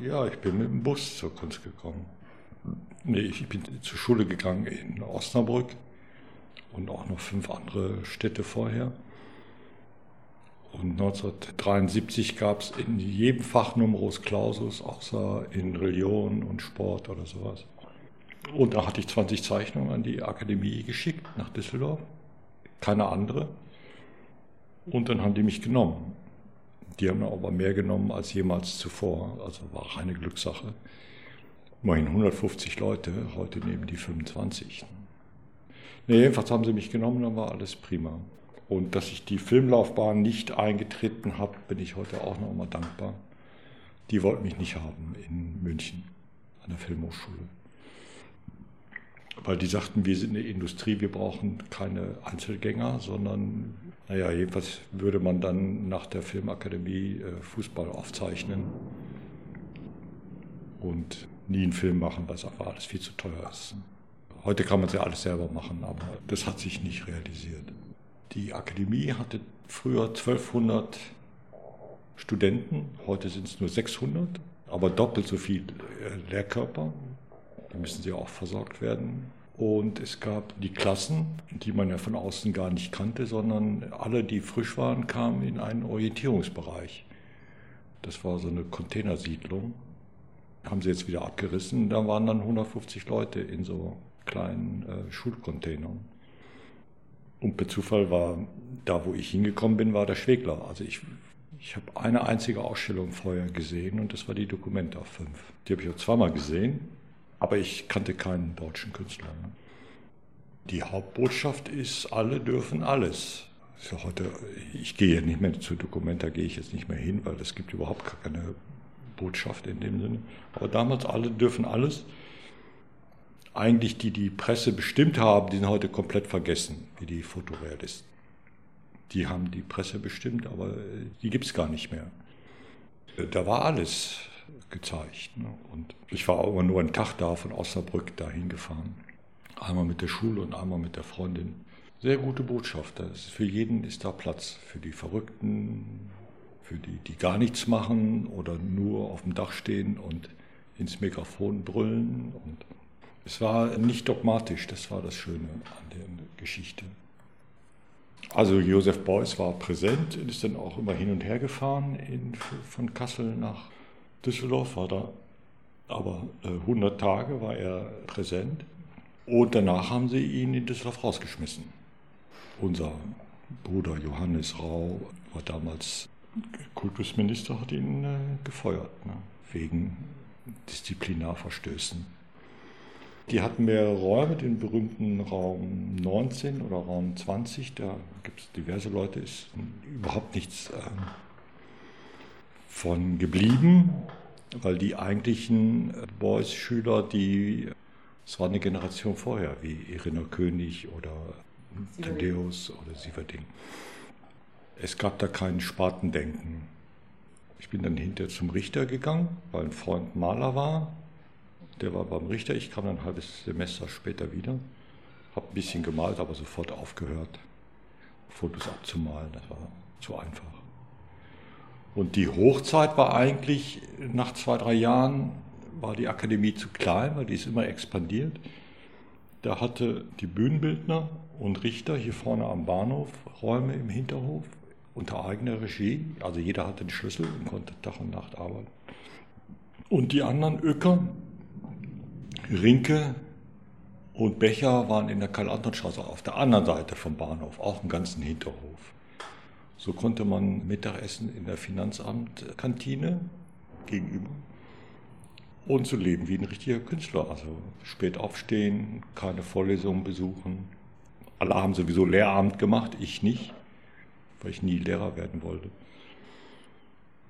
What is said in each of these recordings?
Ja, ich bin mit dem Bus zur Kunst gekommen. Nee, ich bin zur Schule gegangen in Osnabrück und auch noch fünf andere Städte vorher. Und 1973 gab es in jedem Fach Numerus Clausus, außer in Religion und Sport oder sowas. Und da hatte ich 20 Zeichnungen an die Akademie geschickt nach Düsseldorf. Keine andere. Und dann haben die mich genommen. Die haben aber mehr genommen als jemals zuvor. Also war eine Glückssache. Immerhin 150 Leute, heute nehmen die 25. Nee, jedenfalls haben sie mich genommen, dann war alles prima. Und dass ich die Filmlaufbahn nicht eingetreten habe, bin ich heute auch noch mal dankbar. Die wollten mich nicht haben in München an der Filmhochschule. Weil die sagten, wir sind eine Industrie, wir brauchen keine Einzelgänger, sondern, naja, jedenfalls würde man dann nach der Filmakademie äh, Fußball aufzeichnen und nie einen Film machen, weil es einfach alles viel zu teuer ist. Heute kann man es ja alles selber machen, aber das hat sich nicht realisiert. Die Akademie hatte früher 1200 Studenten, heute sind es nur 600, aber doppelt so viel äh, Lehrkörper. Da müssen sie auch versorgt werden. Und es gab die Klassen, die man ja von außen gar nicht kannte, sondern alle, die frisch waren, kamen in einen Orientierungsbereich. Das war so eine Containersiedlung. Haben sie jetzt wieder abgerissen. Da waren dann 150 Leute in so kleinen äh, Schulcontainern. Und per Zufall war da, wo ich hingekommen bin, war der Schwegler. Also ich, ich habe eine einzige Ausstellung vorher gesehen und das war die Dokumenta 5. Die habe ich auch zweimal gesehen, aber ich kannte keinen deutschen Künstler. Ne? Die Hauptbotschaft ist, alle dürfen alles. Ja heute, ich gehe ja nicht mehr zu Dokumenta, gehe ich jetzt nicht mehr hin, weil es gibt überhaupt keine Botschaft in dem Sinne. Aber damals, alle dürfen alles eigentlich die die Presse bestimmt haben, die sind heute komplett vergessen, wie die Fotorealisten. Die haben die Presse bestimmt, aber die gibt es gar nicht mehr. Da war alles gezeigt. Ne? Und ich war aber nur einen Tag da von Osnabrück dahin gefahren. Einmal mit der Schule und einmal mit der Freundin. Sehr gute Botschaft. für jeden ist da Platz. Für die Verrückten, für die, die gar nichts machen oder nur auf dem Dach stehen und ins Mikrofon brüllen und es war nicht dogmatisch, das war das Schöne an der Geschichte. Also Josef Beuys war präsent, ist dann auch immer hin und her gefahren in, von Kassel nach Düsseldorf, war da aber 100 äh, Tage war er präsent und danach haben sie ihn in Düsseldorf rausgeschmissen. Unser Bruder Johannes Rau war damals Kultusminister, hat ihn äh, gefeuert ne, wegen Disziplinarverstößen. Die hatten mehrere Räume, den berühmten Raum 19 oder Raum 20, da gibt es diverse Leute, ist überhaupt nichts äh, von geblieben, weil die eigentlichen äh, Boys-Schüler, die, es war eine Generation vorher, wie Irina König oder Thaddeus oder Sieverding. Es gab da kein Spartendenken. Ich bin dann hinterher zum Richter gegangen, weil ein Freund Maler war der war beim Richter, ich kam dann ein halbes Semester später wieder, habe ein bisschen gemalt, aber sofort aufgehört, Fotos abzumalen, das war zu einfach. Und die Hochzeit war eigentlich, nach zwei, drei Jahren war die Akademie zu klein, weil die ist immer expandiert. Da hatte die Bühnenbildner und Richter hier vorne am Bahnhof Räume im Hinterhof unter eigener Regie. Also jeder hatte den Schlüssel und konnte Tag und Nacht arbeiten. Und die anderen Öcker, Rinke und Becher waren in der Karl-Anton-Straße auf der anderen Seite vom Bahnhof, auch im ganzen Hinterhof. So konnte man Mittagessen in der Finanzamtkantine gegenüber und so leben wie ein richtiger Künstler. Also spät aufstehen, keine Vorlesungen besuchen. Alle haben sowieso Lehramt gemacht, ich nicht, weil ich nie Lehrer werden wollte.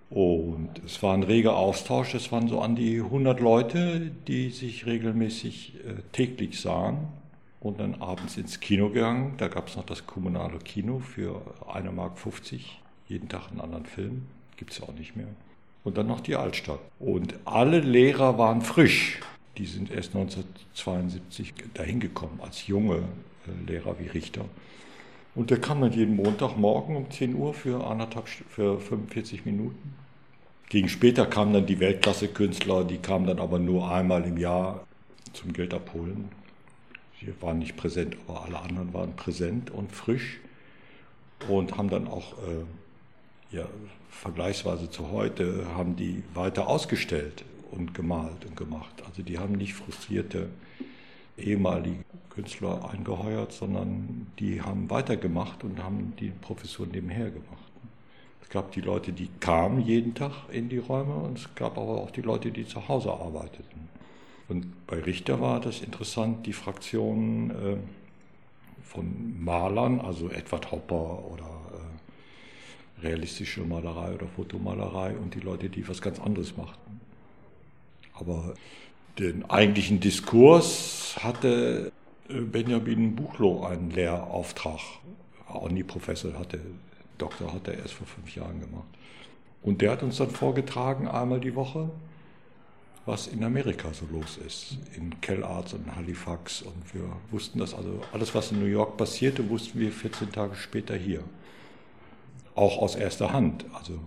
Und es war ein reger Austausch, es waren so an die 100 Leute, die sich regelmäßig äh, täglich sahen und dann abends ins Kino gegangen. Da gab es noch das kommunale Kino für 1,50 Mark, jeden Tag einen anderen Film, gibt es auch nicht mehr. Und dann noch die Altstadt. Und alle Lehrer waren frisch. Die sind erst 1972 dahin gekommen, als junge äh, Lehrer wie Richter. Und der kam dann jeden Montagmorgen um 10 Uhr für, anderthalb, für 45 Minuten Gegen später kamen dann die Weltklasse-Künstler, die kamen dann aber nur einmal im Jahr zum Geld abholen. Sie waren nicht präsent, aber alle anderen waren präsent und frisch und haben dann auch äh, ja, vergleichsweise zu heute, haben die weiter ausgestellt und gemalt und gemacht. Also die haben nicht frustrierte ehemalige Künstler eingeheuert, sondern die haben weitergemacht und haben die Professur nebenher gemacht. Es gab die Leute, die kamen jeden Tag in die Räume und es gab aber auch die Leute, die zu Hause arbeiteten. Und bei Richter war das interessant, die Fraktion äh, von Malern, also Edward Hopper oder äh, realistische Malerei oder Fotomalerei und die Leute, die was ganz anderes machten. Aber den eigentlichen Diskurs hatte äh, Benjamin Buchloh einen Lehrauftrag. Auch nie Professor hatte Doktor hat er erst vor fünf Jahren gemacht. Und der hat uns dann vorgetragen, einmal die Woche, was in Amerika so los ist, in Kellards und Halifax. Und wir wussten das, also alles, was in New York passierte, wussten wir 14 Tage später hier. Auch aus erster Hand. Also,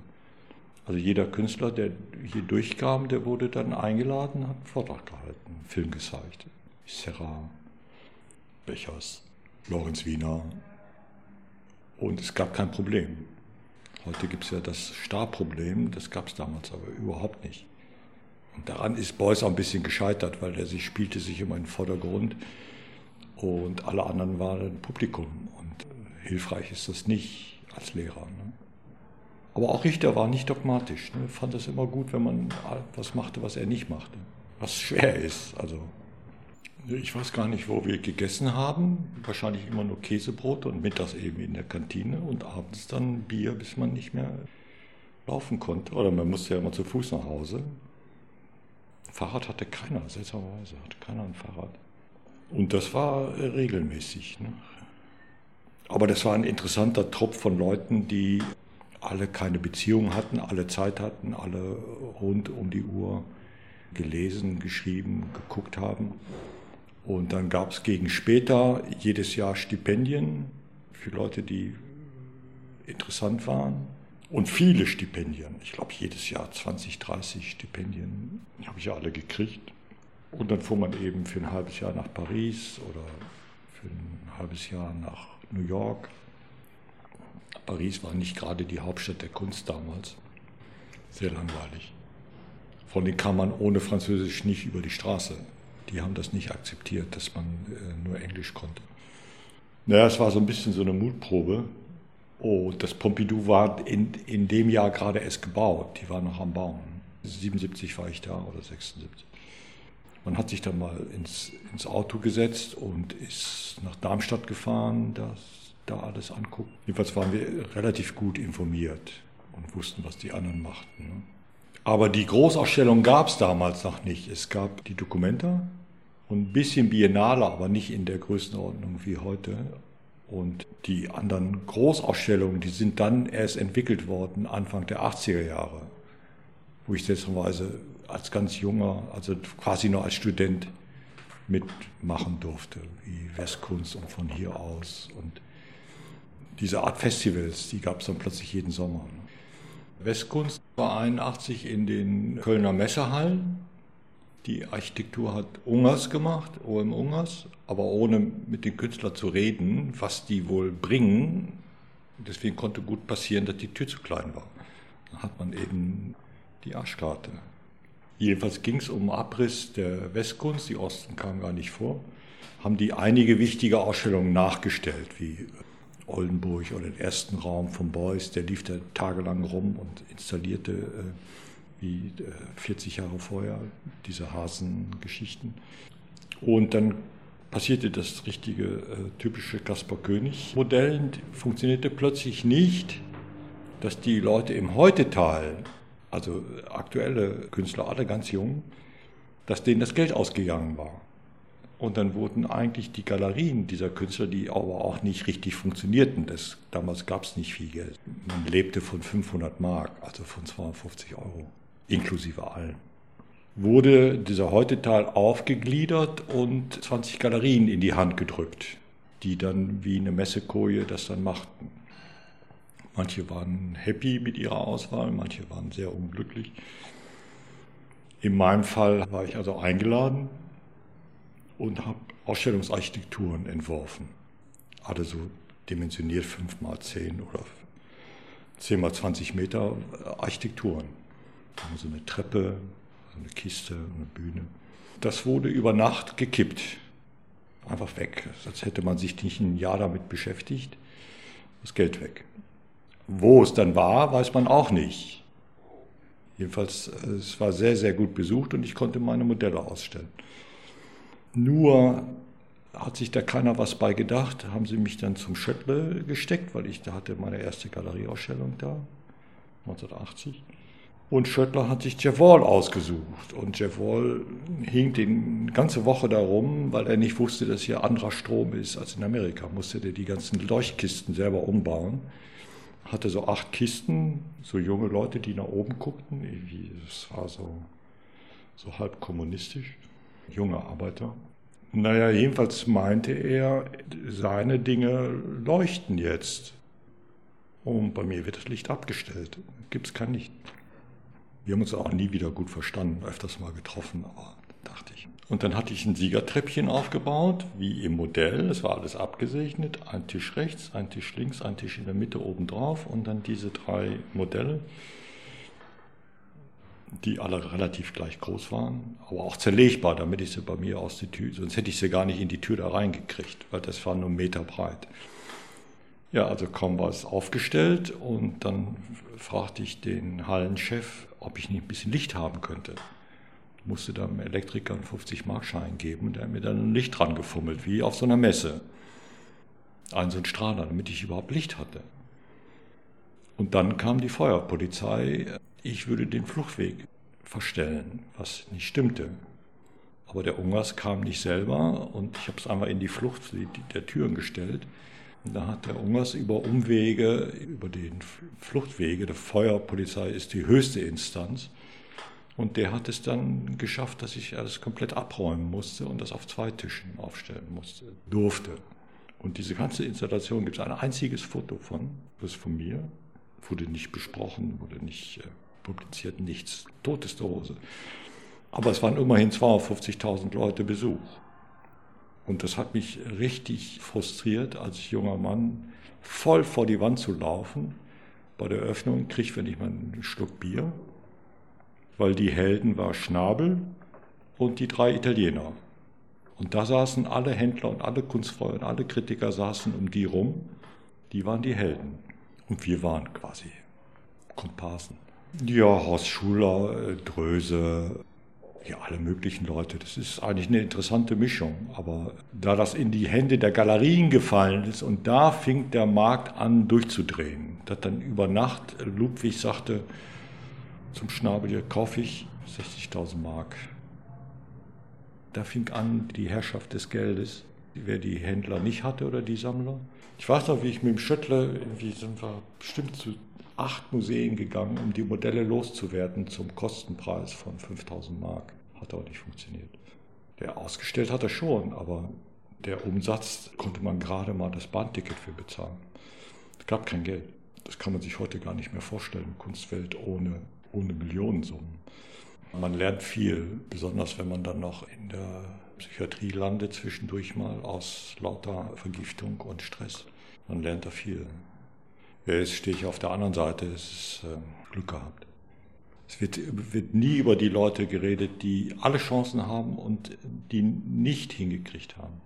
also jeder Künstler, der hier durchkam, der wurde dann eingeladen, hat einen Vortrag gehalten, einen Film gezeigt. Serra, Bechers, Lorenz Wiener, und es gab kein Problem. Heute gibt es ja das Starproblem, das gab es damals aber überhaupt nicht. Daran ist Beuys auch ein bisschen gescheitert, weil er sich spielte sich immer in den Vordergrund und alle anderen waren Publikum. Und hilfreich ist das nicht als Lehrer. Ne? Aber auch Richter war nicht dogmatisch. Ne? Fand es immer gut, wenn man was machte, was er nicht machte. Was schwer ist. Also ich weiß gar nicht, wo wir gegessen haben. Wahrscheinlich immer nur Käsebrot und mittags eben in der Kantine und abends dann Bier, bis man nicht mehr laufen konnte. Oder man musste ja immer zu Fuß nach Hause. Fahrrad hatte keiner, seltsamerweise hatte keiner ein Fahrrad. Und das war regelmäßig. Ne? Aber das war ein interessanter Trupp von Leuten, die alle keine Beziehung hatten, alle Zeit hatten, alle rund um die Uhr gelesen, geschrieben, geguckt haben. Und dann gab es gegen später jedes Jahr Stipendien für Leute, die interessant waren. Und viele Stipendien. Ich glaube, jedes Jahr 20, 30 Stipendien habe ich ja alle gekriegt. Und dann fuhr man eben für ein halbes Jahr nach Paris oder für ein halbes Jahr nach New York. Paris war nicht gerade die Hauptstadt der Kunst damals. Sehr langweilig. Von denen kam man ohne Französisch nicht über die Straße die haben das nicht akzeptiert, dass man äh, nur Englisch konnte. Naja, es war so ein bisschen so eine Mutprobe. Oh, das Pompidou war in, in dem Jahr gerade erst gebaut, die war noch am Bauen. 77 war ich da oder 76. Man hat sich dann mal ins, ins Auto gesetzt und ist nach Darmstadt gefahren, das da alles anguckt. Jedenfalls waren wir relativ gut informiert und wussten, was die anderen machten. Ne? Aber die Großausstellung gab es damals noch nicht. Es gab die Dokumenta, und ein bisschen Biennale, aber nicht in der Größenordnung wie heute. Und die anderen Großausstellungen, die sind dann erst entwickelt worden, Anfang der 80er Jahre, wo ich seltsamerweise als ganz junger, also quasi nur als Student mitmachen durfte, wie Westkunst und von hier aus. Und diese Art Festivals, die gab es dann plötzlich jeden Sommer. Westkunst war 81 in den Kölner Messehallen die Architektur hat Ungers gemacht, OM Ungers, aber ohne mit den Künstlern zu reden, was die wohl bringen. Deswegen konnte gut passieren, dass die Tür zu klein war. Dann hat man eben die Arschkarte. Jedenfalls ging es um Abriss der Westkunst, die Osten kam gar nicht vor. Haben die einige wichtige Ausstellungen nachgestellt, wie Oldenburg oder den ersten Raum von Beuys, der lief da tagelang rum und installierte äh, wie 40 äh, Jahre vorher, diese Hasengeschichten. Und dann passierte das richtige äh, typische Kaspar König Modell, funktionierte plötzlich nicht, dass die Leute im Heutetal, also aktuelle Künstler, alle ganz jung, dass denen das Geld ausgegangen war. Und dann wurden eigentlich die Galerien dieser Künstler, die aber auch nicht richtig funktionierten, das, damals gab es nicht viel Geld. Man lebte von 500 Mark, also von 250 Euro inklusive allen, wurde dieser Heutetal aufgegliedert und 20 Galerien in die Hand gedrückt, die dann wie eine Messekoje das dann machten. Manche waren happy mit ihrer Auswahl, manche waren sehr unglücklich. In meinem Fall war ich also eingeladen und habe Ausstellungsarchitekturen entworfen. Alle so dimensioniert 5 mal 10 oder 10 mal 20 Meter Architekturen. Also eine Treppe, eine Kiste, eine Bühne. Das wurde über Nacht gekippt. Einfach weg. Als hätte man sich nicht ein Jahr damit beschäftigt. Das Geld weg. Wo es dann war, weiß man auch nicht. Jedenfalls, es war sehr, sehr gut besucht und ich konnte meine Modelle ausstellen. Nur hat sich da keiner was bei gedacht, haben sie mich dann zum Schöttle gesteckt, weil ich da hatte meine erste Galerieausstellung da, 1980. Und Schöttler hat sich Wall ausgesucht. Und Jeff Wall hing die ganze Woche darum, weil er nicht wusste, dass hier anderer Strom ist als in Amerika. Musste der die ganzen Leuchtkisten selber umbauen. Hatte so acht Kisten, so junge Leute, die nach oben guckten. Das war so, so halb kommunistisch. Junge Arbeiter. Naja, jedenfalls meinte er, seine Dinge leuchten jetzt. Und bei mir wird das Licht abgestellt. Gibt es kein Licht. Wir haben uns auch nie wieder gut verstanden, öfters mal getroffen, aber dachte ich. Und dann hatte ich ein Siegertreppchen aufgebaut, wie im Modell. Es war alles abgesegnet. Ein Tisch rechts, ein Tisch links, ein Tisch in der Mitte oben drauf und dann diese drei Modelle, die alle relativ gleich groß waren, aber auch zerlegbar, damit ich sie bei mir aus der Tür, sonst hätte ich sie gar nicht in die Tür da reingekriegt, weil das war nur Meter breit. Ja, also kaum war es aufgestellt und dann fragte ich den Hallenchef, ob ich nicht ein bisschen Licht haben könnte. Ich musste da einem Elektriker einen 50-Mark-Schein geben und der hat mir dann ein Licht dran gefummelt, wie auf so einer Messe. Ein so ein Strahler, damit ich überhaupt Licht hatte. Und dann kam die Feuerpolizei, ich würde den Fluchtweg verstellen, was nicht stimmte. Aber der Ungers kam nicht selber und ich habe es einmal in die Flucht der Türen gestellt. Da hat der Ungers über Umwege, über den Fluchtwege, der Feuerpolizei ist die höchste Instanz. Und der hat es dann geschafft, dass ich alles komplett abräumen musste und das auf zwei Tischen aufstellen musste, durfte. Und diese ganze Installation gibt es ein einziges Foto von, das von mir, wurde nicht besprochen, wurde nicht äh, publiziert, nichts, toteste Hose. Aber es waren immerhin 250.000 Leute Besuch. Und das hat mich richtig frustriert, als junger Mann voll vor die Wand zu laufen. Bei der Öffnung krieg ich, wenn ich mal einen Schluck Bier, weil die Helden war Schnabel und die drei Italiener. Und da saßen alle Händler und alle Kunstfreunde und alle Kritiker saßen um die rum. Die waren die Helden. Und wir waren quasi Komparsen. Ja, Horst Schuler, äh, Dröse, ja, alle möglichen Leute. Das ist eigentlich eine interessante Mischung. Aber da das in die Hände der Galerien gefallen ist und da fing der Markt an durchzudrehen, dass dann über Nacht Ludwig sagte zum Schnabel, hier kaufe ich 60.000 Mark. Da fing an die Herrschaft des Geldes, wer die Händler nicht hatte oder die Sammler. Ich weiß noch, wie ich mit dem Schüttler, irgendwie sind wir bestimmt zu acht Museen gegangen, um die Modelle loszuwerden zum Kostenpreis von 5000 Mark. Hat auch nicht funktioniert. Der ausgestellt hat er schon, aber der Umsatz konnte man gerade mal das Bahnticket für bezahlen. Es gab kein Geld. Das kann man sich heute gar nicht mehr vorstellen. Kunstwelt ohne, ohne Millionensummen. Man lernt viel, besonders wenn man dann noch in der Psychiatrie landet, zwischendurch mal aus lauter Vergiftung und Stress. Man lernt da viel. Jetzt stehe ich auf der anderen Seite, es ist äh, Glück gehabt. Es wird, wird nie über die Leute geredet, die alle Chancen haben und die nicht hingekriegt haben.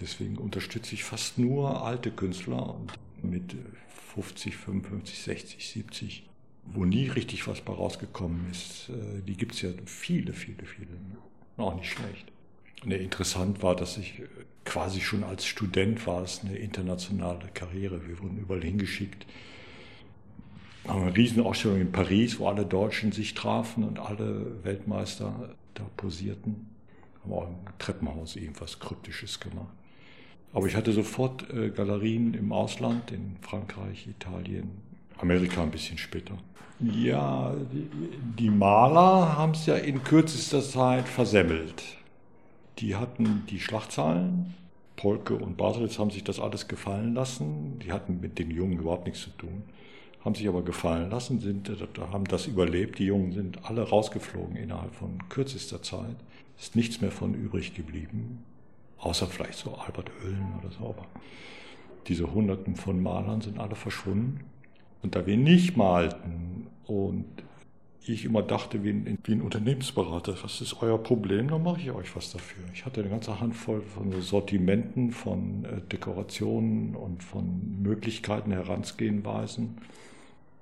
Deswegen unterstütze ich fast nur alte Künstler mit 50, 55, 60, 70, wo nie richtig was bei rausgekommen ist. Äh, die gibt es ja viele, viele, viele. Auch nicht schlecht. Und interessant war, dass ich quasi schon als Student war es eine internationale Karriere. Wir wurden überall hingeschickt haben eine Riesenausstellung in Paris, wo alle Deutschen sich trafen und alle Weltmeister da posierten. Haben auch im Treppenhaus irgendwas Kryptisches gemacht. Aber ich hatte sofort äh, Galerien im Ausland, in Frankreich, Italien, Amerika ein bisschen später. Ja, die Maler haben es ja in kürzester Zeit versemmelt. Die hatten die Schlachtzahlen, Polke und Baselitz haben sich das alles gefallen lassen. Die hatten mit den Jungen überhaupt nichts zu tun haben sich aber gefallen lassen, sind, haben das überlebt. Die Jungen sind alle rausgeflogen innerhalb von kürzester Zeit. Ist nichts mehr von übrig geblieben, außer vielleicht so Albert Oehlen oder so. Aber diese Hunderten von Malern sind alle verschwunden. Und da wir nicht malten und ich immer dachte, wie ein, wie ein, Unternehmensberater, was ist euer Problem, dann mache ich euch was dafür. Ich hatte eine ganze Handvoll von Sortimenten, von äh, Dekorationen und von Möglichkeiten, Herangehensweisen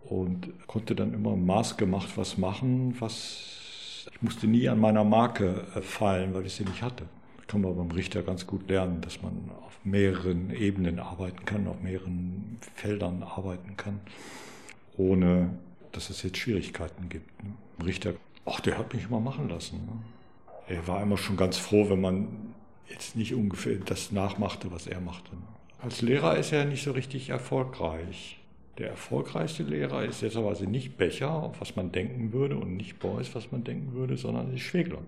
und konnte dann immer maßgemacht was machen, was ich musste nie an meiner Marke äh, fallen, weil ich sie nicht hatte. Das kann man beim Richter ganz gut lernen, dass man auf mehreren Ebenen arbeiten kann, auf mehreren Feldern arbeiten kann, ohne dass es jetzt Schwierigkeiten gibt. Ne? Richter, ach, der hat mich immer machen lassen. Ne? Er war immer schon ganz froh, wenn man jetzt nicht ungefähr das nachmachte, was er machte. Als Lehrer ist er nicht so richtig erfolgreich. Der erfolgreichste Lehrer ist jetzt nicht Becher, was man denken würde, und nicht Beuys, was man denken würde, sondern ist Schwegler.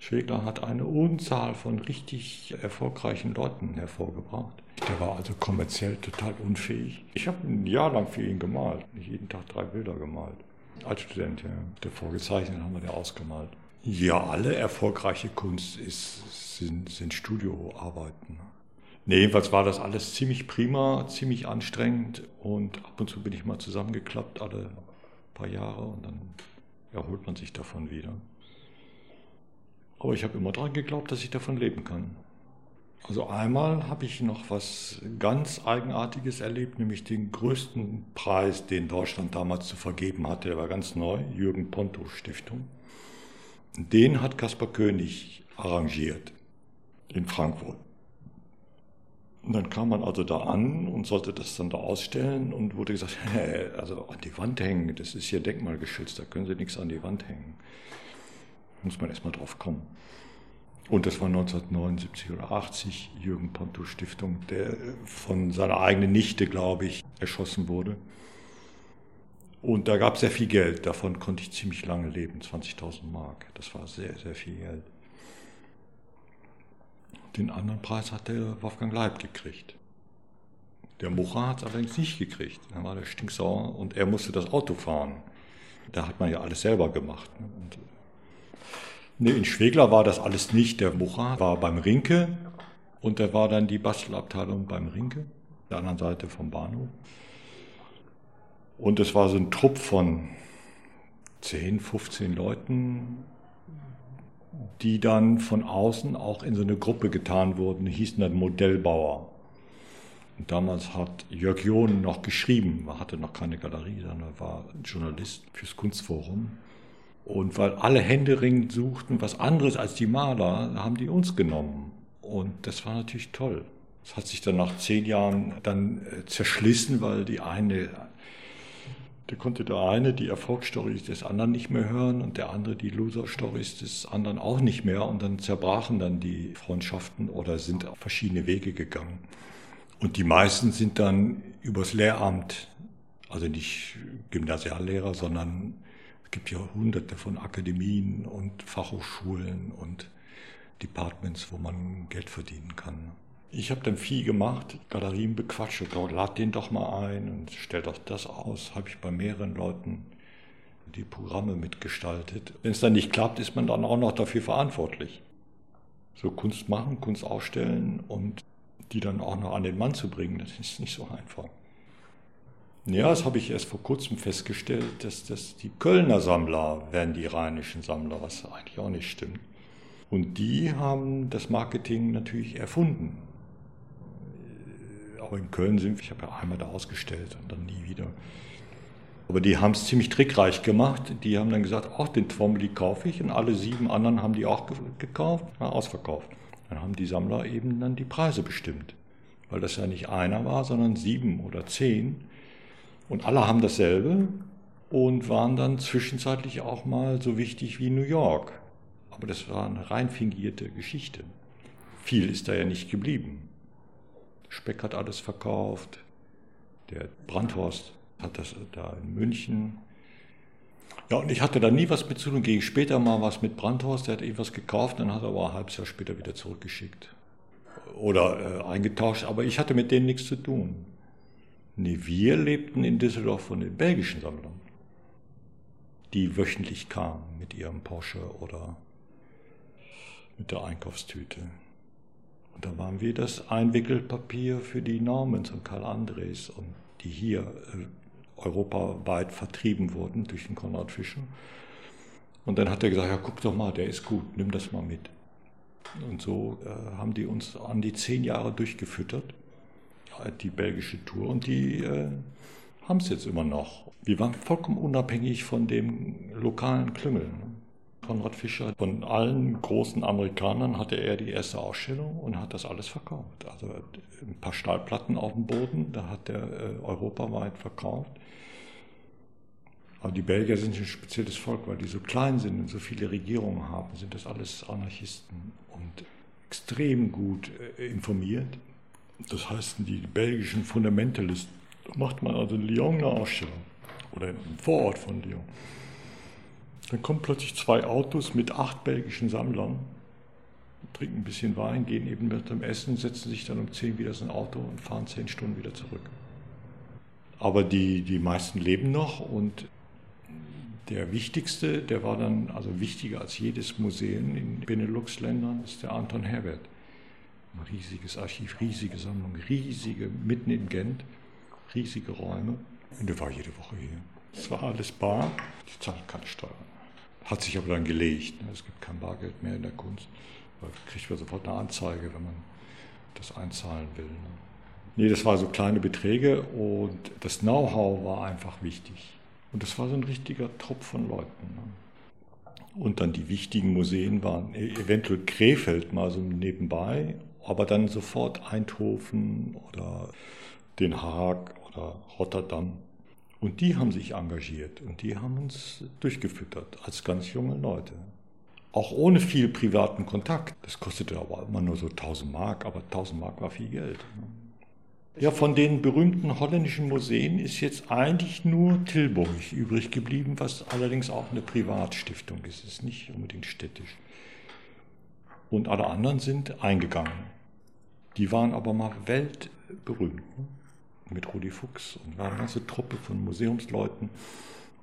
Schwegler hat eine Unzahl von richtig erfolgreichen Leuten hervorgebracht. Der war also kommerziell total unfähig. Ich habe ein Jahr lang für ihn gemalt, nicht jeden Tag drei Bilder gemalt. Als Student, ja. Der vorgezeichnet haben wir der ausgemalt. Ja, alle erfolgreiche Kunst ist, sind, sind Studioarbeiten. Nee, jedenfalls war das alles ziemlich prima, ziemlich anstrengend und ab und zu bin ich mal zusammengeklappt alle paar Jahre und dann erholt man sich davon wieder. Aber ich habe immer daran geglaubt, dass ich davon leben kann. Also einmal habe ich noch was ganz Eigenartiges erlebt, nämlich den größten Preis, den Deutschland damals zu vergeben hatte. Der war ganz neu, Jürgen Ponto Stiftung. Den hat Kaspar König arrangiert in Frankfurt. Und dann kam man also da an und sollte das dann da ausstellen und wurde gesagt, also an die Wand hängen, das ist hier denkmalgeschützt, da können Sie nichts an die Wand hängen. Muss man erstmal drauf kommen. Und das war 1979 oder 80, Jürgen Ponto Stiftung, der von seiner eigenen Nichte, glaube ich, erschossen wurde. Und da gab es sehr viel Geld, davon konnte ich ziemlich lange leben, 20.000 Mark. Das war sehr, sehr viel Geld. Den anderen Preis hat der Wolfgang Leib gekriegt. Der Mucha hat es allerdings nicht gekriegt. Dann war der stinksauer und er musste das Auto fahren. Da hat man ja alles selber gemacht. Ne? Und nee, in Schwegler war das alles nicht. Der Mucha war beim Rinke und der war dann die Bastelabteilung beim Rinke, der anderen Seite vom Bahnhof. Und es war so ein Trupp von 10, 15 Leuten, die dann von außen auch in so eine Gruppe getan wurden, die hießen dann Modellbauer. Und damals hat Jörg John noch geschrieben, er hatte noch keine Galerie, sondern war Journalist fürs Kunstforum. Und weil alle händeringend suchten was anderes als die Maler, haben die uns genommen. Und das war natürlich toll. Das hat sich dann nach zehn Jahren dann äh, zerschlissen, weil die eine da konnte der eine die Erfolgsstories des anderen nicht mehr hören und der andere die Loser-Stories des anderen auch nicht mehr. Und dann zerbrachen dann die Freundschaften oder sind auf verschiedene Wege gegangen. Und die meisten sind dann übers Lehramt, also nicht Gymnasiallehrer, sondern es gibt ja hunderte von Akademien und Fachhochschulen und Departments, wo man Geld verdienen kann. Ich habe dann viel gemacht, Galerien bequatscht, lad den doch mal ein und stell doch das aus. Habe ich bei mehreren Leuten die Programme mitgestaltet. Wenn es dann nicht klappt, ist man dann auch noch dafür verantwortlich. So Kunst machen, Kunst ausstellen und die dann auch noch an den Mann zu bringen, das ist nicht so einfach. Ja, das habe ich erst vor kurzem festgestellt, dass, dass die Kölner Sammler werden die rheinischen Sammler, was eigentlich auch nicht stimmt. Und die haben das Marketing natürlich erfunden auch in Köln sind. Ich habe ja einmal da ausgestellt und dann nie wieder. Aber die haben es ziemlich trickreich gemacht. Die haben dann gesagt, ach, den Twombly kaufe ich. Und alle sieben anderen haben die auch gekauft, ausverkauft. Dann haben die Sammler eben dann die Preise bestimmt. Weil das ja nicht einer war, sondern sieben oder zehn. Und alle haben dasselbe und waren dann zwischenzeitlich auch mal so wichtig wie New York. Aber das war eine rein fingierte Geschichte. Viel ist da ja nicht geblieben. Speck hat alles verkauft. Der Brandhorst hat das da in München. Ja, und ich hatte da nie was mit zu tun. Gehe später mal was mit Brandhorst, der hat eh gekauft, dann hat er aber ein halbes Jahr später wieder zurückgeschickt. Oder äh, eingetauscht, aber ich hatte mit denen nichts zu tun. Nee, wir lebten in Düsseldorf von den belgischen Sammlern, die wöchentlich kamen mit ihrem Porsche oder mit der Einkaufstüte. Und da waren wir das Einwickelpapier für die Normans und Karl Andres und die hier äh, europaweit vertrieben wurden durch den Konrad Fischer. Und dann hat er gesagt, ja guck doch mal, der ist gut, nimm das mal mit. Und so äh, haben die uns an die zehn Jahre durchgefüttert, die belgische Tour, und die äh, haben es jetzt immer noch. Wir waren vollkommen unabhängig von dem lokalen Klüngel. Ne? Konrad Fischer, von allen großen Amerikanern hatte er die erste Ausstellung und hat das alles verkauft. Also ein paar Stahlplatten auf dem Boden, da hat er äh, europaweit verkauft. Aber die Belgier sind ein spezielles Volk, weil die so klein sind und so viele Regierungen haben, sind das alles Anarchisten und extrem gut äh, informiert. Das heißt, die belgischen Fundamentalisten, da macht man also in Lyon eine Ausstellung oder im Vorort von Lyon. Dann kommen plötzlich zwei Autos mit acht belgischen Sammlern, trinken ein bisschen Wein, gehen eben mit dem Essen, setzen sich dann um zehn wieder ins Auto und fahren zehn Stunden wieder zurück. Aber die, die meisten leben noch und der wichtigste, der war dann also wichtiger als jedes Museum in Benelux-Ländern, ist der Anton Herbert. Ein riesiges Archiv, riesige Sammlung, riesige, mitten in Gent, riesige Räume. Und der war jede Woche hier. Es war alles bar, die zahlen keine Steuern. Hat sich aber dann gelegt. Es gibt kein Bargeld mehr in der Kunst. Da kriegt man sofort eine Anzeige, wenn man das einzahlen will. Ne? Nee, das war so kleine Beträge und das Know-how war einfach wichtig. Und das war so ein richtiger Trupp von Leuten. Ne? Und dann die wichtigen Museen waren e-, eventuell Krefeld mal so nebenbei, aber dann sofort Eindhoven oder Den Haag oder Rotterdam. Und die haben sich engagiert und die haben uns durchgefüttert als ganz junge Leute. Auch ohne viel privaten Kontakt. Das kostete aber immer nur so 1000 Mark, aber 1000 Mark war viel Geld. Ja, von den berühmten holländischen Museen ist jetzt eigentlich nur Tilburg übrig geblieben, was allerdings auch eine Privatstiftung ist. Es ist nicht unbedingt städtisch. Und alle anderen sind eingegangen. Die waren aber mal weltberühmt. Ne? Mit Rudi Fuchs und war eine ganze Truppe von Museumsleuten,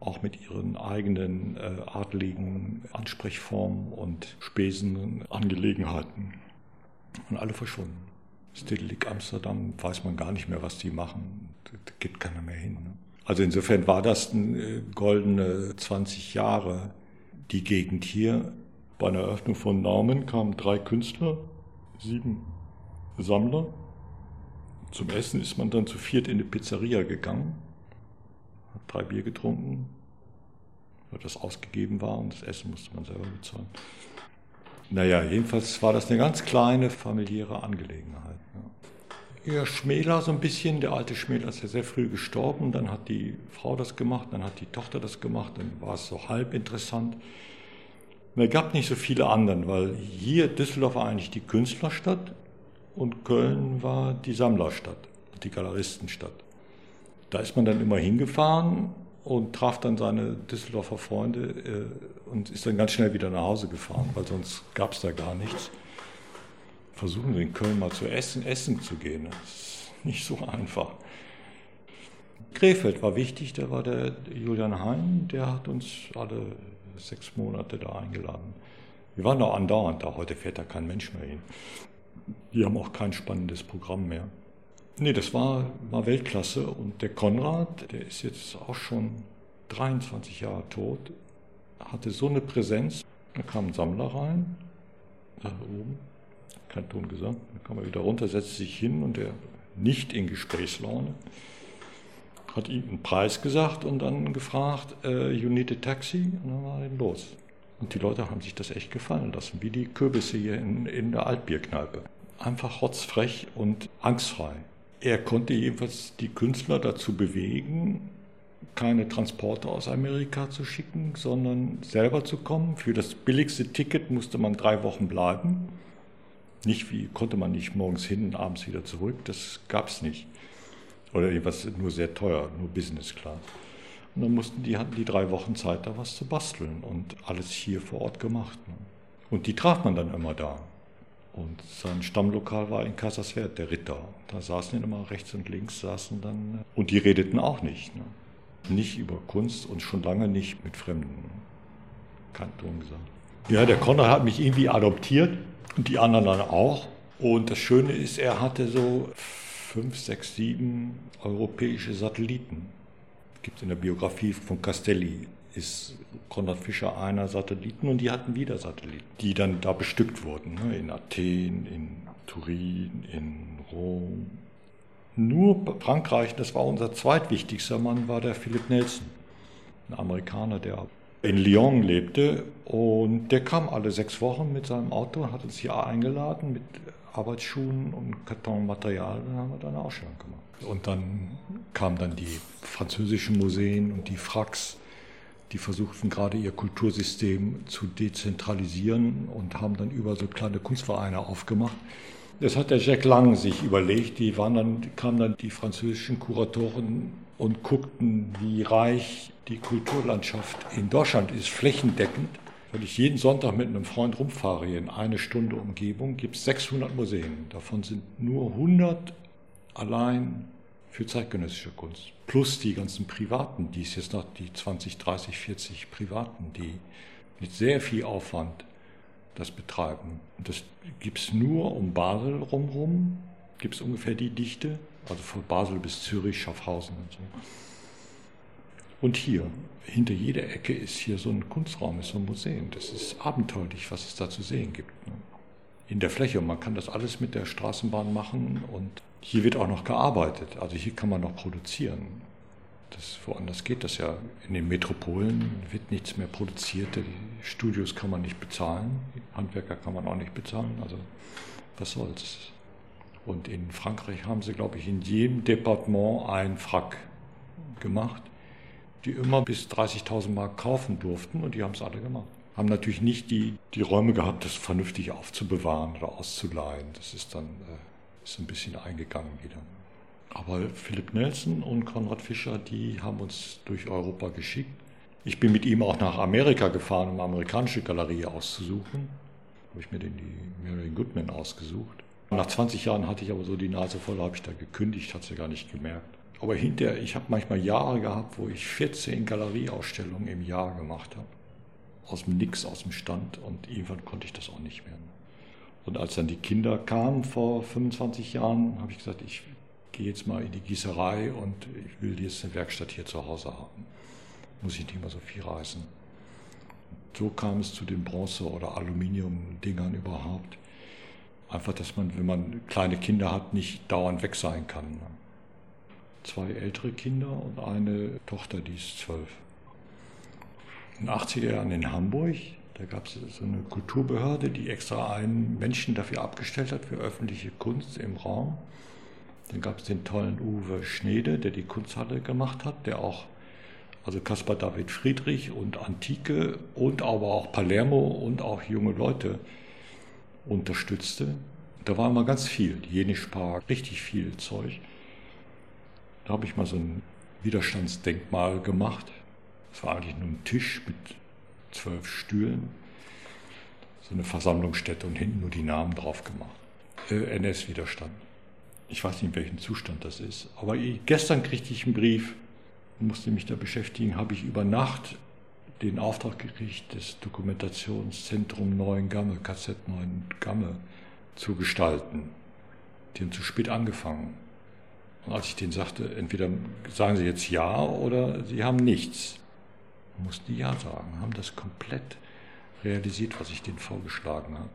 auch mit ihren eigenen äh, adligen Ansprechformen und Spesenangelegenheiten. Und alle verschwunden. Stedelijk Amsterdam weiß man gar nicht mehr, was die machen. Da geht keiner mehr hin. Ne? Also insofern war das äh, goldene 20 Jahre. Die Gegend hier, bei einer Eröffnung von Naumen kamen drei Künstler, sieben Sammler. Zum Essen ist man dann zu viert in eine Pizzeria gegangen, hat drei Bier getrunken, weil das ausgegeben war und das Essen musste man selber bezahlen. Naja, jedenfalls war das eine ganz kleine familiäre Angelegenheit. Ja. ja, Schmäler so ein bisschen, der alte Schmäler ist ja sehr früh gestorben, dann hat die Frau das gemacht, dann hat die Tochter das gemacht, dann war es so halb interessant. Es gab nicht so viele anderen, weil hier Düsseldorf war eigentlich die Künstlerstadt und Köln war die Sammlerstadt, die Galeristenstadt. Da ist man dann immer hingefahren und traf dann seine Düsseldorfer Freunde äh, und ist dann ganz schnell wieder nach Hause gefahren, weil sonst gab es da gar nichts. Versuchen wir in Köln mal zu essen, essen zu gehen. Das ist nicht so einfach. Krefeld war wichtig, da war der Julian Hein, der hat uns alle sechs Monate da eingeladen. Wir waren da andauernd da, heute fährt da kein Mensch mehr hin. Die haben auch kein spannendes Programm mehr. Nee, das war, war Weltklasse. Und der Konrad, der ist jetzt auch schon 23 Jahre tot, hatte so eine Präsenz. Da kam ein Sammler rein, da oben, kein Ton gesagt, dann kam er wieder runter, setzte sich hin und der nicht in Gesprächslaune, hat ihm einen Preis gesagt und dann gefragt, uh, you need a taxi? Und dann war er los. Und die Leute haben sich das echt gefallen lassen, wie die Kürbisse hier in, in der Altbierkneipe. Einfach rotzfrech und angstfrei. Er konnte jedenfalls die Künstler dazu bewegen, keine Transporter aus Amerika zu schicken, sondern selber zu kommen. Für das billigste Ticket musste man drei Wochen bleiben. Nicht wie konnte man nicht morgens hin und abends wieder zurück. Das gab es nicht. Oder jedenfalls nur sehr teuer, nur Business Class. Und dann mussten die hatten die drei Wochen Zeit, da was zu basteln und alles hier vor Ort gemacht. Ne? Und die traf man dann immer da. Und sein Stammlokal war in Kaiserswerth, der Ritter. Da saßen immer rechts und links saßen dann. Und die redeten auch nicht. Ne? Nicht über Kunst und schon lange nicht mit Fremden. Kein Ton gesagt. Ja, der Konrad hat mich irgendwie adoptiert und die anderen dann auch. Und das Schöne ist, er hatte so fünf, sechs, sieben europäische Satelliten. Gibt in der Biografie von Castelli ist Konrad Fischer einer Satelliten und die hatten wieder Satelliten, die dann da bestückt wurden. Ne? In Athen, in Turin, in Rom. Nur Frankreich, das war unser zweitwichtigster Mann, war der Philipp Nelson, ein Amerikaner, der in Lyon lebte und der kam alle sechs Wochen mit seinem Auto, und hat uns hier eingeladen mit Arbeitsschuhen und Kartonmaterial, dann haben wir da eine Ausstellung gemacht. Und dann kamen dann die französischen Museen und die Fracks die versuchten gerade ihr Kultursystem zu dezentralisieren und haben dann über so kleine Kunstvereine aufgemacht. Das hat der Jack Lang sich überlegt. Die waren dann, kamen dann die französischen Kuratoren und guckten, wie reich die Kulturlandschaft in Deutschland ist, flächendeckend. Wenn ich jeden Sonntag mit einem Freund rumfahre in eine Stunde Umgebung, gibt es 600 Museen. Davon sind nur 100 allein für zeitgenössische Kunst. Plus die ganzen Privaten, die es jetzt noch, die 20, 30, 40 Privaten, die mit sehr viel Aufwand das betreiben. Und das gibt es nur um Basel rumrum, gibt es ungefähr die Dichte, also von Basel bis Zürich, Schaffhausen und so. Und hier, hinter jeder Ecke ist hier so ein Kunstraum, ist so ein Museum. Das ist abenteuerlich, was es da zu sehen gibt. Ne? In der Fläche. Und man kann das alles mit der Straßenbahn machen und hier wird auch noch gearbeitet, also hier kann man noch produzieren. Das, woanders geht das ja. In den Metropolen wird nichts mehr produziert, die Studios kann man nicht bezahlen, Handwerker kann man auch nicht bezahlen, also was soll's. Und in Frankreich haben sie, glaube ich, in jedem Departement ein Frack gemacht, die immer bis 30.000 Mark kaufen durften und die haben es alle gemacht. Haben natürlich nicht die, die Räume gehabt, das vernünftig aufzubewahren oder auszuleihen. Das ist dann äh, ist ein bisschen eingegangen wieder. Aber Philipp Nelson und Konrad Fischer, die haben uns durch Europa geschickt. Ich bin mit ihm auch nach Amerika gefahren, um amerikanische Galerie auszusuchen. Habe ich mir den die Marion Goodman ausgesucht. Nach 20 Jahren hatte ich aber so die Nase voll, habe ich da gekündigt, hat sie gar nicht gemerkt. Aber hinterher, ich habe manchmal Jahre gehabt, wo ich 14 Galerieausstellungen im Jahr gemacht habe. Aus dem Nix, aus dem Stand und irgendwann konnte ich das auch nicht mehr. Und als dann die Kinder kamen vor 25 Jahren, habe ich gesagt, ich gehe jetzt mal in die Gießerei und ich will jetzt eine Werkstatt hier zu Hause haben. Muss ich nicht mehr so viel reisen. So kam es zu den Bronze- oder Aluminium-Dingern überhaupt. Einfach, dass man, wenn man kleine Kinder hat, nicht dauernd weg sein kann. Zwei ältere Kinder und eine Tochter, die ist zwölf. In den 80er Jahren in Hamburg da gab es so eine Kulturbehörde, die extra einen Menschen dafür abgestellt hat, für öffentliche Kunst im Raum. Dann gab es den tollen Uwe Schnede, der die Kunsthalle gemacht hat, der auch, also Caspar David Friedrich und Antike und aber auch Palermo und auch junge Leute unterstützte. Da war immer ganz viel, Jenisch Park, richtig viel Zeug. Da habe ich mal so ein Widerstandsdenkmal gemacht. Das war eigentlich nur ein Tisch mit zwölf Stühlen, so eine Versammlungsstätte und hinten nur die Namen drauf gemacht. Äh, NS-Widerstand. Ich weiß nicht, in welchem Zustand das ist. Aber gestern kriegte ich einen Brief, musste mich da beschäftigen, habe ich über Nacht den Auftrag gekriegt, das Dokumentationszentrum Neuen Gamme, KZ Neuen Gamme, zu gestalten. Die haben zu spät angefangen. Und als ich denen sagte, entweder sagen Sie jetzt Ja oder Sie haben nichts, mussten Ja sagen, haben das komplett realisiert, was ich denen vorgeschlagen habe.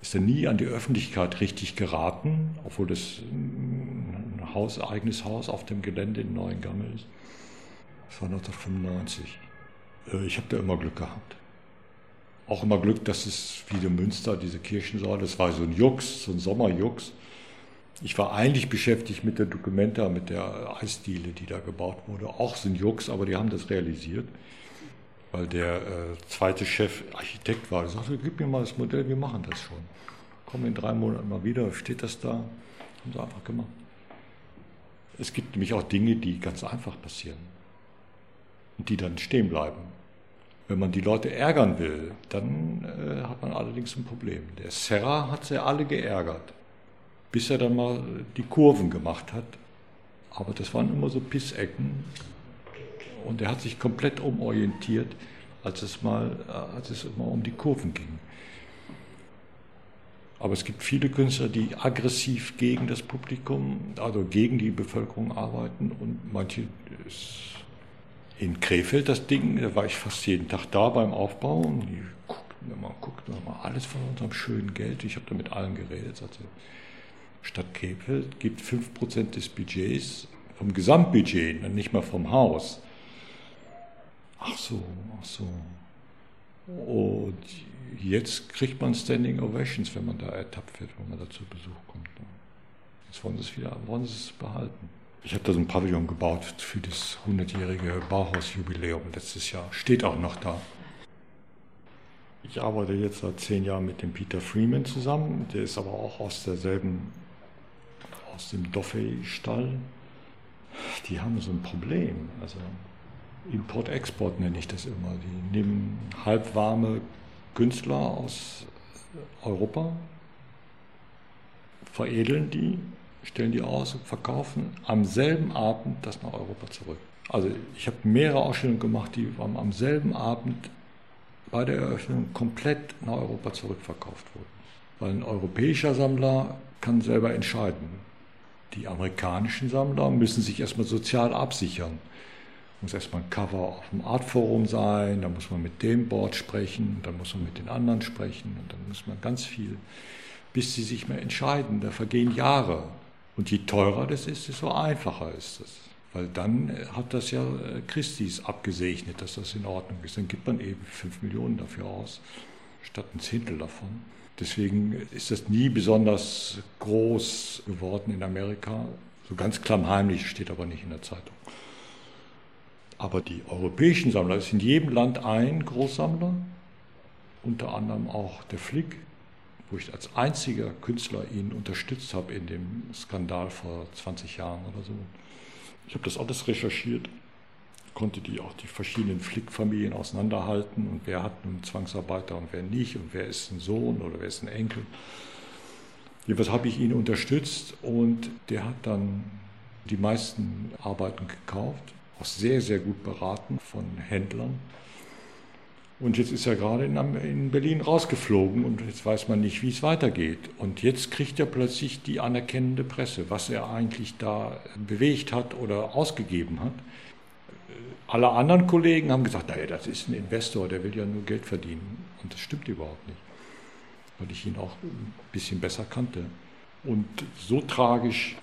Ist dann nie an die Öffentlichkeit richtig geraten, obwohl das ein Haus, eigenes Haus auf dem Gelände in Neuengammel ist. Das war 1995. Äh, ich habe da immer Glück gehabt. Auch immer Glück, dass es wie der Münster, diese Kirchensäule, das war so ein Jux, so ein Sommerjux. Ich war eigentlich beschäftigt mit der Documenta, mit der Eisdiele, die da gebaut wurde. Auch sind Jux, aber die haben das realisiert, weil der äh, zweite Chef Architekt war. Er sagte, gib mir mal das Modell, wir machen das schon. Komm in drei Monaten mal wieder, steht das da? Haben sie einfach gemacht. Es gibt nämlich auch Dinge, die ganz einfach passieren und die dann stehen bleiben. Wenn man die Leute ärgern will, dann äh, hat man allerdings ein Problem. Der Serra hat sie alle geärgert, bis er dann mal die Kurven gemacht hat. Aber das waren immer so Pissecken. Und er hat sich komplett umorientiert, als es mal, äh, als es immer um die Kurven ging. Aber es gibt viele Künstler, die aggressiv gegen das Publikum, also gegen die Bevölkerung arbeiten und manche in Krefeld das Ding, da war ich fast jeden Tag da beim Aufbau und die guckten immer, guckten immer alles von unserem schönen Geld. Ich habe da mit allen geredet. Sagte, Stadt Krefeld gibt 5% des Budgets, vom Gesamtbudget, nicht mal vom Haus. Ach so, ach so. Und jetzt kriegt man Standing Ovations, wenn man da ertappt wird, wenn man da zu Besuch kommt. Jetzt wollen sie es wieder, wollen sie es behalten. Ich habe da so ein Pavillon gebaut für das 100-jährige Bauhausjubiläum letztes Jahr. Steht auch noch da. Ich arbeite jetzt seit zehn Jahren mit dem Peter Freeman zusammen. Der ist aber auch aus derselben, aus dem Doffey-Stall. Die haben so ein Problem. Also Import-Export nenne ich das immer. Die nehmen halbwarme Künstler aus Europa, veredeln die stellen die aus und verkaufen am selben Abend das nach Europa zurück. Also ich habe mehrere Ausstellungen gemacht, die am selben Abend bei der Eröffnung komplett nach Europa zurückverkauft wurden. Weil ein europäischer Sammler kann selber entscheiden. Die amerikanischen Sammler müssen sich erstmal sozial absichern. Muss erstmal ein Cover auf dem Artforum sein, dann muss man mit dem Board sprechen, dann muss man mit den anderen sprechen und dann muss man ganz viel, bis sie sich mal entscheiden. Da vergehen Jahre. Und je teurer das ist, desto einfacher ist es. Weil dann hat das ja äh, Christis abgesegnet, dass das in Ordnung ist. Dann gibt man eben 5 Millionen dafür aus, statt ein Zehntel davon. Deswegen ist das nie besonders groß geworden in Amerika. So ganz klammheimlich steht aber nicht in der Zeitung. Aber die europäischen Sammler, es ist in jedem Land ein Großsammler, unter anderem auch der Flick, wo ich als einziger Künstler ihn unterstützt habe in dem Skandal vor 20 Jahren oder so. Ich habe das alles recherchiert, konnte die auch die verschiedenen Flickfamilien auseinanderhalten und wer hat nun Zwangsarbeiter und wer nicht und wer ist ein Sohn oder wer ist ein Enkel. Jedenfalls habe ich ihn unterstützt und der hat dann die meisten Arbeiten gekauft, auch sehr, sehr gut beraten von Händlern. Und jetzt ist er gerade in, Berlin rausgeflogen und jetzt weiß man nicht, wie es weitergeht. Und jetzt kriegt er plötzlich die anerkennende Presse, was er eigentlich da bewegt hat oder ausgegeben hat. Alle anderen Kollegen haben gesagt, naja, das ist ein Investor, der will ja nur Geld verdienen. Und das stimmt überhaupt nicht, weil ich ihn auch ein bisschen besser kannte. Und so tragisch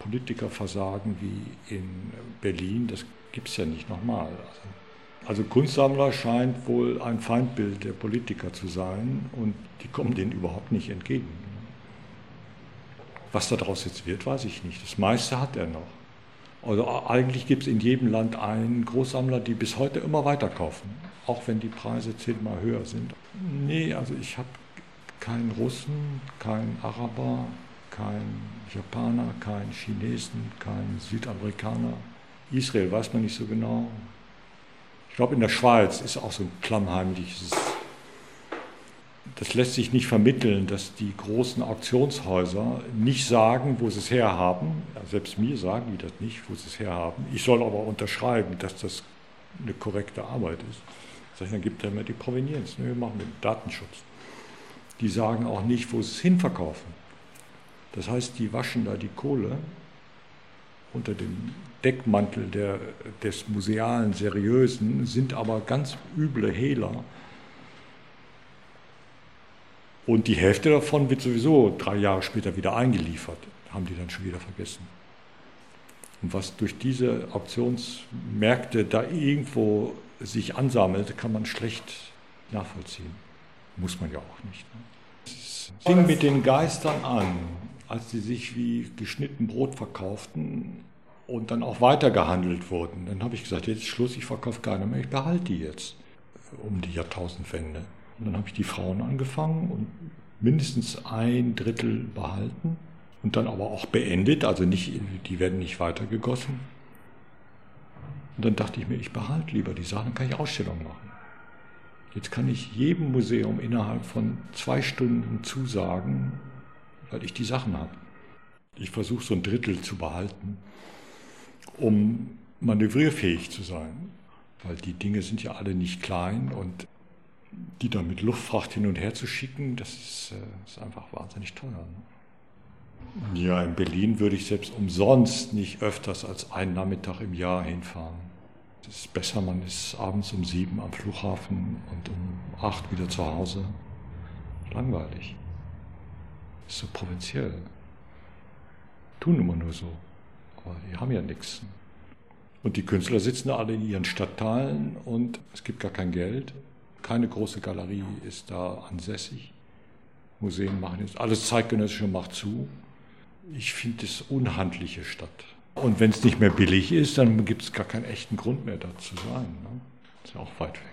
Politikerversagen wie in Berlin, das gibt es ja nicht nochmal. Also Kunstsammler scheint wohl ein Feindbild der Politiker zu sein und die kommen denen überhaupt nicht entgegen. Was daraus jetzt wird, weiß ich nicht. Das meiste hat er noch. Also eigentlich gibt es in jedem Land einen Großsammler, die bis heute immer weiterkaufen, auch wenn die Preise zehnmal höher sind. Nee, also ich habe keinen Russen, keinen Araber, keinen Japaner, keinen Chinesen, keinen Südamerikaner. Israel weiß man nicht so genau. Ich glaube, in der Schweiz ist auch so ein klammheimliches. Das lässt sich nicht vermitteln, dass die großen Auktionshäuser nicht sagen, wo sie es herhaben. Selbst mir sagen die das nicht, wo sie es herhaben. Ich soll aber unterschreiben, dass das eine korrekte Arbeit ist. Dann gibt er mir die Provenienz. Wir machen den Datenschutz. Die sagen auch nicht, wo sie es hinverkaufen. Das heißt, die waschen da die Kohle unter dem Deckmantel der, des musealen, seriösen, sind aber ganz üble Hehler. Und die Hälfte davon wird sowieso drei Jahre später wieder eingeliefert, haben die dann schon wieder vergessen. Und was durch diese Auktionsmärkte da irgendwo sich ansammelt, kann man schlecht nachvollziehen. Muss man ja auch nicht. Ne? Es fing mit den Geistern an, als sie sich wie geschnitten Brot verkauften und dann auch weitergehandelt wurden. Dann habe ich gesagt, jetzt ist Schluss, ich verkaufe keine mehr, ich behalte die jetzt um die Jahrtausendwende. Und dann habe ich die Frauen angefangen und mindestens ein Drittel behalten und dann aber auch beendet, also nicht, die werden nicht weitergegossen. Und dann dachte ich mir, ich behalte lieber die Sachen, dann kann ich Ausstellungen machen. Jetzt kann ich jedem Museum innerhalb von zwei Stunden zusagen, weil ich die Sachen habe. Ich versuche so ein Drittel zu behalten, um manövrierfähig zu sein, weil die Dinge sind ja alle nicht klein und die dann mit Luftfracht hin und her zu schicken, das ist, äh, ist einfach wahnsinnig teuer. Ne? Ja, in Berlin würde ich selbst umsonst nicht öfters als einen Nachmittag im Jahr hinfahren. Es ist besser, man ist abends um sieben am Flughafen und um acht wieder zu Hause. Langweilig. Ist so provinziell. Tun immer nur so. Aber die haben ja nichts. Und die Künstler sitzen alle in ihren Stadtteilen und es gibt gar kein Geld. Keine große Galerie ist da ansässig. Museen machen jetzt alles zeitgenössische macht zu. Ich finde es unhandliche Stadt. Und wenn es nicht mehr billig ist, dann gibt es gar keinen echten Grund mehr da zu sein. Ne? Ist ja auch weit weg.